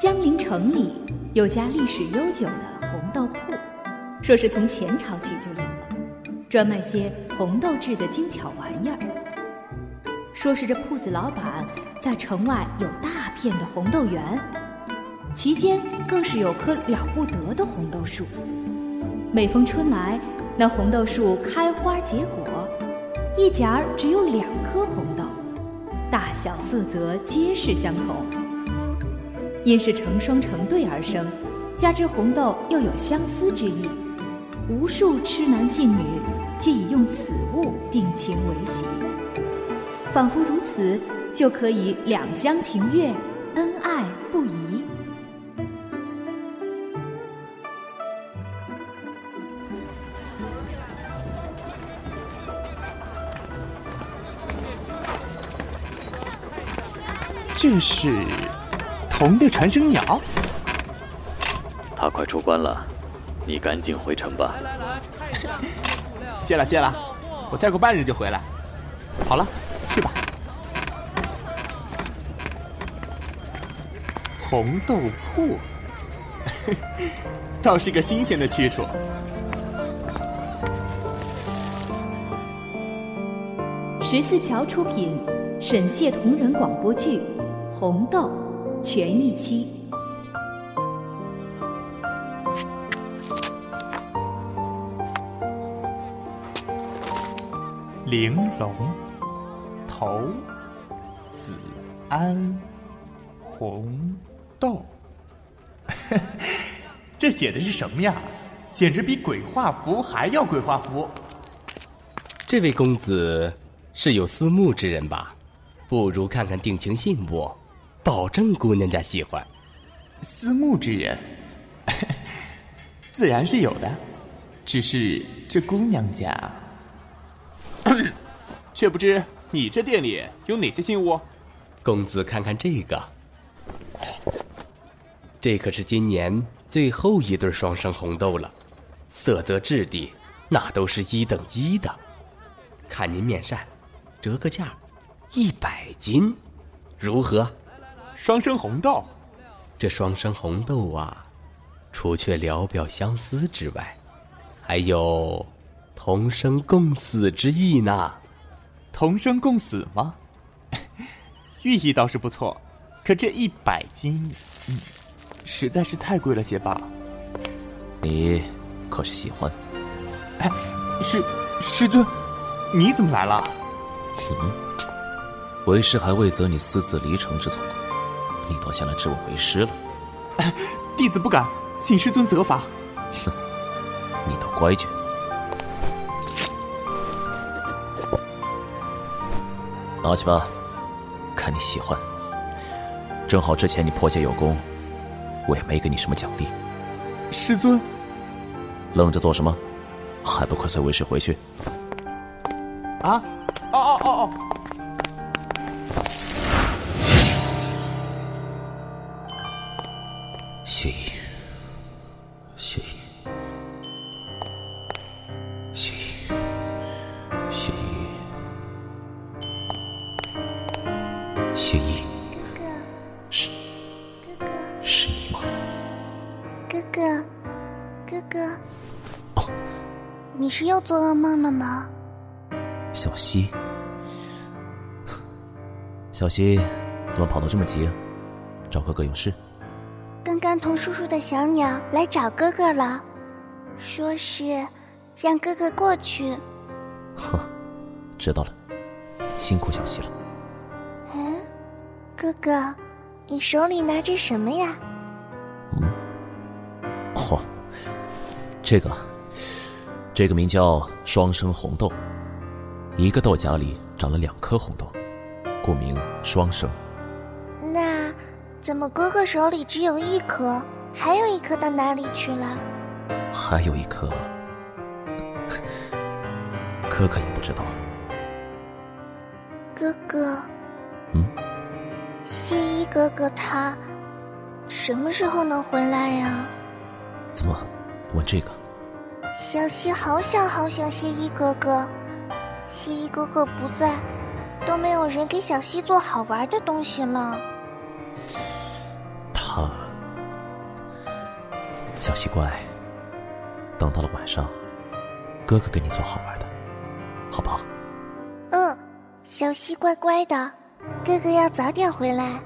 江陵城里有家历史悠久的红豆铺，说是从前朝起就有了，专卖些红豆制的精巧玩意儿。说是这铺子老板在城外有大片的红豆园，其间更是有棵了不得的红豆树。每逢春来，那红豆树开花结果，一茬儿只有两颗红豆，大小色泽皆是相同。因是成双成对而生，加之红豆又有相思之意，无数痴男信女皆以用此物定情为喜。仿佛如此，就可以两厢情愿，恩爱不移。这是铜的传声鸟，他快出关了，你赶紧回城吧。谢了谢了，我再过半日就回来。好了，去吧。红豆铺，倒是个新鲜的去处。十四桥出品，沈谢同人广播剧《红豆》全一期。玲珑，头，子安，红豆。这写的是什么呀？简直比鬼画符还要鬼画符！这位公子是有私慕之人吧？不如看看定情信物，保证姑娘家喜欢。私慕之人，自然是有的，只是这姑娘家，却不知你这店里有哪些信物？公子看看这个，这可是今年最后一对双生红豆了，色泽质地那都是一等一的。看您面善，折个价，一百斤，如何？双生红豆，这双生红豆啊，除却聊表相思之外，还有同生共死之意呢。同生共死吗？寓意倒是不错，可这一百斤，嗯，实在是太贵了些吧？你可是喜欢？哎，师师尊，你怎么来了？嗯，为师还未择你私自离城之错，你倒先来治我为师了。哎，弟子不敢，请师尊责罚。哼，你倒乖觉。拿去吧，看你喜欢。正好之前你破戒有功，我也没给你什么奖励。师尊，愣着做什么？还不快随为师回去！啊！谢意，谢意，谢意，谢意，谢意，哥哥，是哥哥，是你吗？哥哥，哥哥，哦，你是又做噩梦了吗？小溪，小溪，怎么跑得这么急啊？找哥哥有事？刚刚童叔叔的小鸟来找哥哥了，说是让哥哥过去。呵，知道了，辛苦小溪了。嗯，哥哥，你手里拿着什么呀？嗯，哦，这个，这个名叫双生红豆，一个豆荚里长了两颗红豆，故名双生。那怎么哥哥手里只有一颗，还有一颗到哪里去了？还有一颗，哥哥也不知道。哥哥，嗯，谢衣哥哥他什么时候能回来呀？怎么问这个？小溪好想好想谢衣哥哥，谢衣哥哥不在，都没有人给小溪做好玩的东西了。小西乖，等到了晚上，哥哥给你做好玩的，好不好？嗯，小西乖乖的，哥哥要早点回来。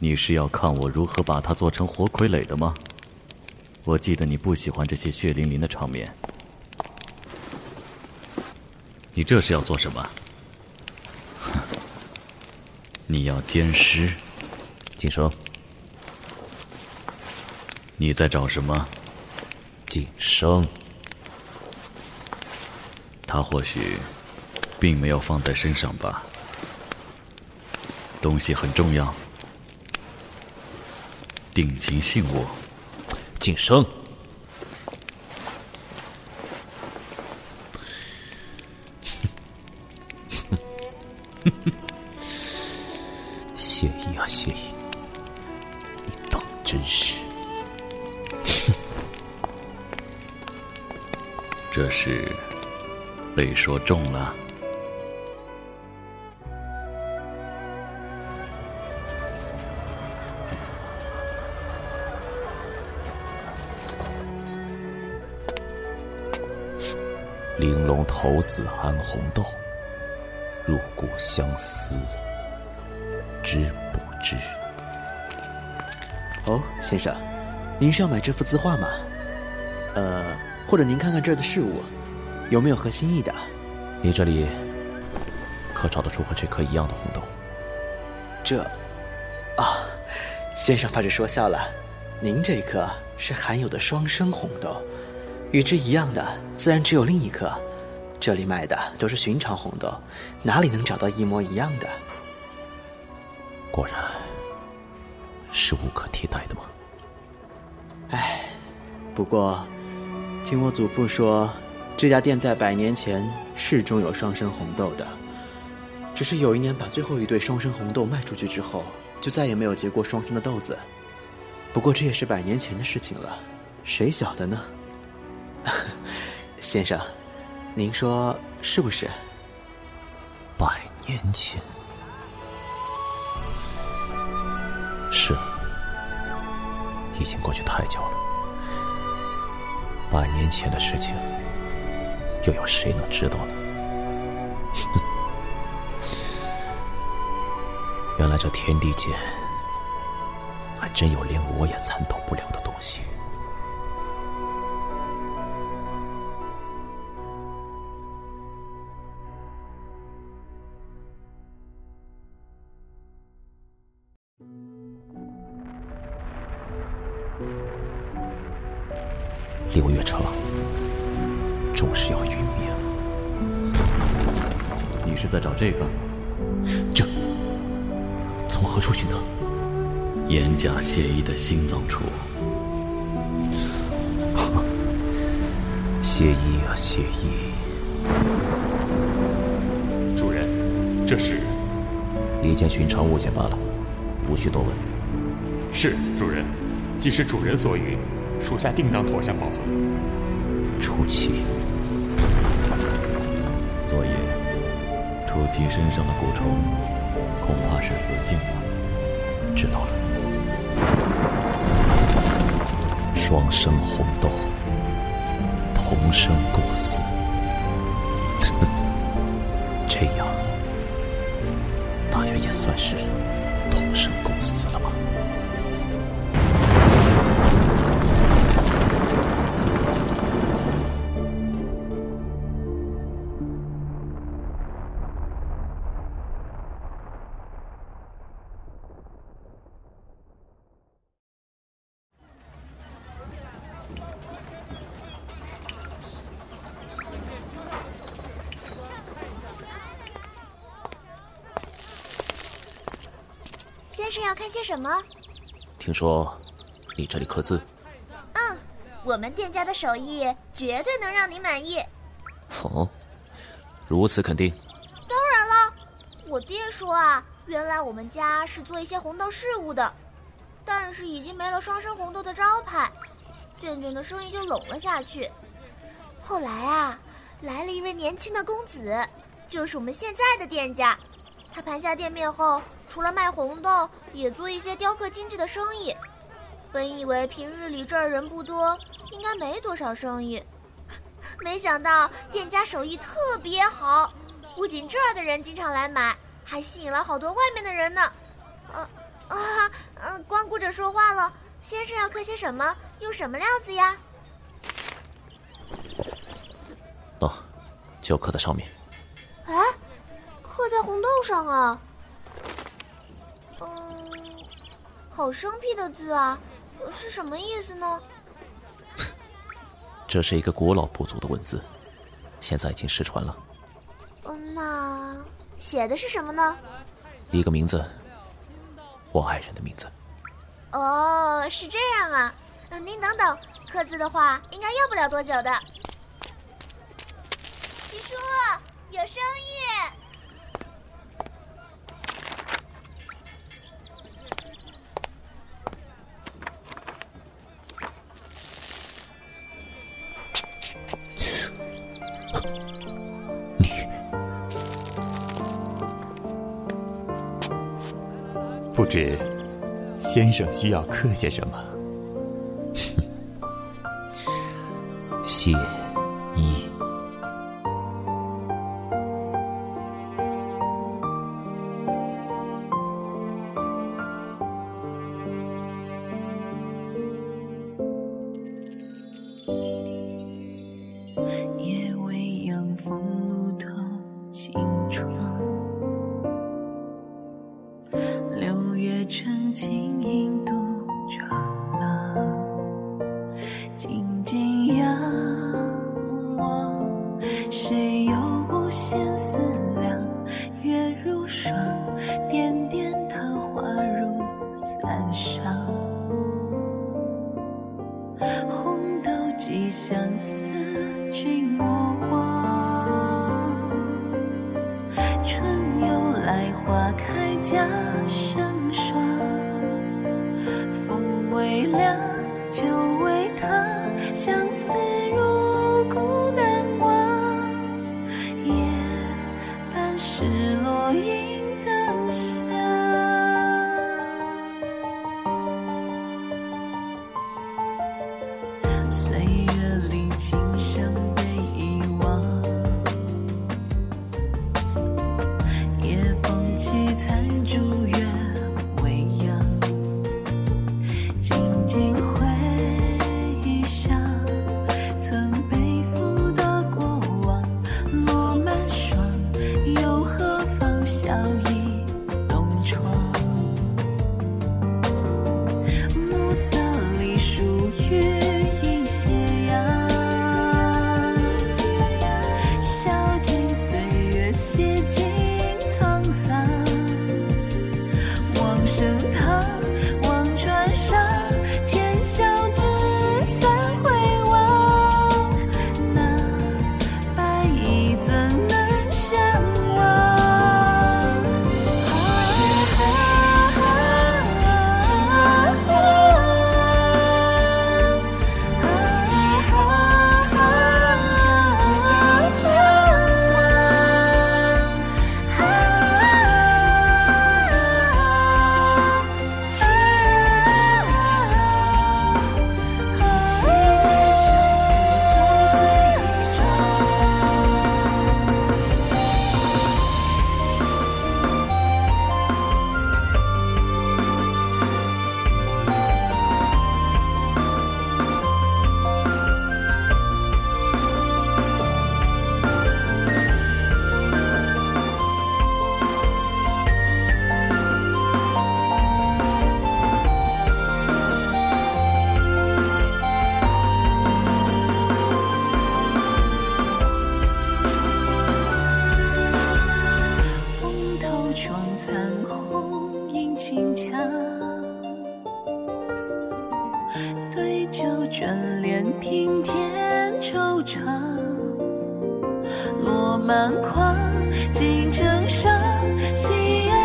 你是要看我如何把它做成活傀儡的吗？我记得你不喜欢这些血淋淋的场面。你这是要做什么？哼！你要奸尸？晋升。你在找什么？景生。他或许并没有放在身上吧。东西很重要。定情信我，晋升。谢意啊，谢意，你当真是？这是被说中了。玲珑骰子安红豆，入骨相思，知不知？哦，先生，您是要买这幅字画吗？呃，或者您看看这儿的事物，有没有合心意的？你这里可找得出和这颗一样的红豆？这，啊，先生怕是说笑了。您这颗是含有的双生红豆。与之一样的，自然只有另一颗。这里卖的都是寻常红豆，哪里能找到一模一样的？果然，是无可替代的吗？唉，不过，听我祖父说，这家店在百年前是种有双生红豆的，只是有一年把最后一对双生红豆卖出去之后，就再也没有结过双生的豆子。不过这也是百年前的事情了，谁晓得呢？先生，您说是不是？百年前是，已经过去太久了。百年前的事情，又有谁能知道呢？原来这天地间，还真有连我也参透不了的东西。六月城终是要陨灭了。你是在找这个？这从何处寻得？严家谢意的心脏处。谢意啊，谢意！主人，这是一件寻常物件罢了，无需多问。是主人，既是主人所允。属下定当妥善保存。初七，昨夜初七身上的蛊虫，恐怕是死尽了。知道了。双生红豆，同生共死。这样，大约也算是同生共死了吧。先生要看些什么？听说你这里刻字？嗯，我们店家的手艺绝对能让你满意。哦，如此肯定？当然了，我爹说啊，原来我们家是做一些红豆事物的，但是已经没了双生红豆的招牌，渐渐的生意就冷了下去。后来啊，来了一位年轻的公子，就是我们现在的店家。他盘下店面后，除了卖红豆，也做一些雕刻精致的生意。本以为平日里这儿人不多，应该没多少生意，没想到店家手艺特别好，不仅这儿的人经常来买，还吸引了好多外面的人呢。呃，啊，嗯，光顾着说话了。先生要刻些什么？用什么料子呀？哦，就刻在上面。哎，刻在红豆上啊？嗯，好生僻的字啊，是什么意思呢？这是一个古老部族的文字，现在已经失传了。嗯，那写的是什么呢？一个名字，我爱人的名字。哦，是这样啊。嗯，您等等，刻字的话应该要不了多久的。徐叔，有生意。不知先生需要刻些什么？谢豆寄相思，君莫忘。春又来，花开佳生霜。风微凉，酒微烫，相思入骨难忘。夜半失落影灯下。里，琴声被遗忘。夜风起，残烛月未央。静静回想，曾背负的过往，落满霜，又何妨笑意东窗。暮色对酒眷恋，平添惆怅。落满筐，锦城上，喜儿